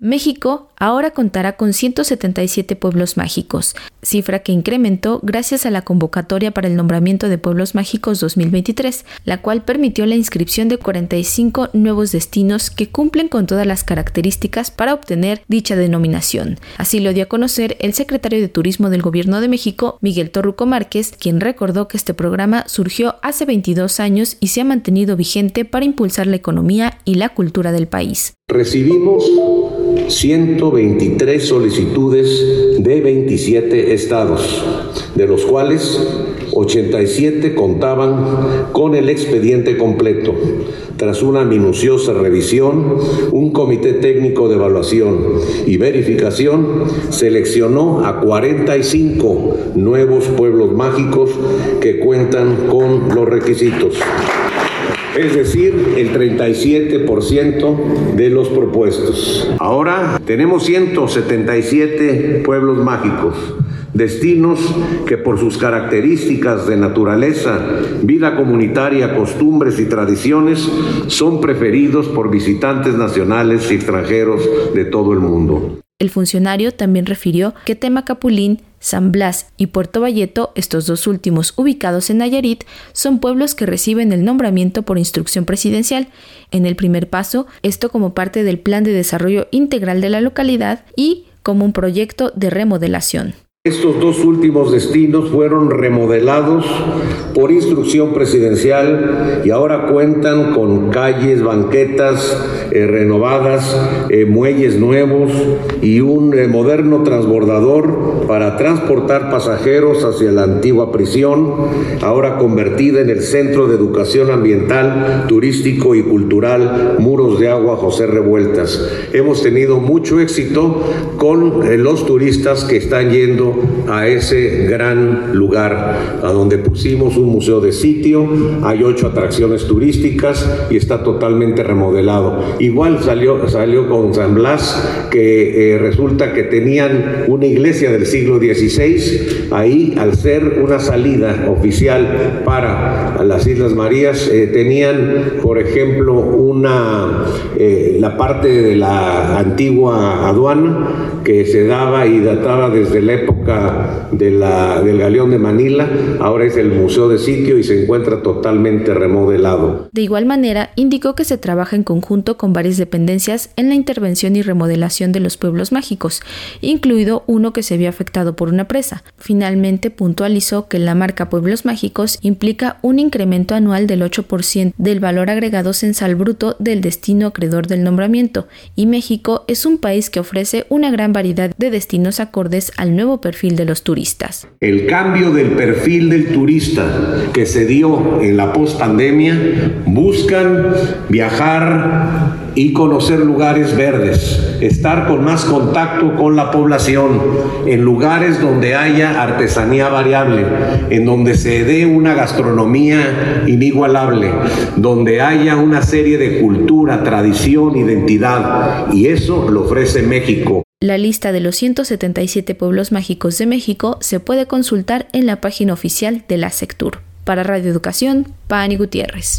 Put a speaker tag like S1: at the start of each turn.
S1: México ahora contará con 177 pueblos mágicos, cifra que incrementó gracias a la convocatoria para el nombramiento de pueblos mágicos 2023, la cual permitió la inscripción de 45 nuevos destinos que cumplen con todas las características para obtener dicha denominación. Así lo dio a conocer el secretario de Turismo del Gobierno de México, Miguel Torruco Márquez, quien recordó que este programa surgió hace 22 años y se ha mantenido vigente para impulsar la economía y la cultura del país.
S2: Recibimos 123 solicitudes de 27 estados, de los cuales 87 contaban con el expediente completo. Tras una minuciosa revisión, un comité técnico de evaluación y verificación seleccionó a 45 nuevos pueblos mágicos que cuentan con los requisitos es decir, el 37% de los propuestos. Ahora tenemos 177 pueblos mágicos, destinos que por sus características de naturaleza, vida comunitaria, costumbres y tradiciones son preferidos por visitantes nacionales y extranjeros de todo el mundo.
S1: El funcionario también refirió que Tema Capulín San Blas y Puerto Valleto, estos dos últimos ubicados en Nayarit, son pueblos que reciben el nombramiento por instrucción presidencial. En el primer paso, esto como parte del Plan de Desarrollo Integral de la localidad y como un proyecto de remodelación.
S2: Estos dos últimos destinos fueron remodelados por instrucción presidencial y ahora cuentan con calles, banquetas eh, renovadas, eh, muelles nuevos y un eh, moderno transbordador para transportar pasajeros hacia la antigua prisión, ahora convertida en el Centro de Educación Ambiental, Turístico y Cultural Muros de Agua José Revueltas. Hemos tenido mucho éxito con los turistas que están yendo a ese gran lugar, a donde pusimos un museo de sitio, hay ocho atracciones turísticas y está totalmente remodelado. Igual salió, salió con San Blas, que eh, resulta que tenían una iglesia del siglo XVI, ahí al ser una salida oficial para las Islas Marías, eh, tenían, por ejemplo, una, eh, la parte de la antigua aduana que se daba y databa desde la época de la, del Galeón de Manila, ahora es el Museo de Sitio y se encuentra totalmente remodelado.
S1: De igual manera, indicó que se trabaja en conjunto con varias dependencias en la intervención y remodelación de los pueblos mágicos, incluido uno que se vio afectado por una presa. Finalmente, puntualizó que la marca Pueblos Mágicos implica un incremento anual del 8% del valor agregado censal bruto del destino acreedor del nombramiento, y México es un país que ofrece una gran variedad de destinos acordes al nuevo
S2: El cambio del perfil del turista que se dio en la pospandemia buscan viajar y conocer lugares verdes, estar con más contacto con la población, en lugares donde haya artesanía variable, en donde se dé una gastronomía inigualable, donde haya una serie de cultura, tradición, identidad, y eso lo ofrece México.
S1: La lista de los 177 pueblos mágicos de México se puede consultar en la página oficial de la Sectur. Para Radio Educación, Pani Gutiérrez.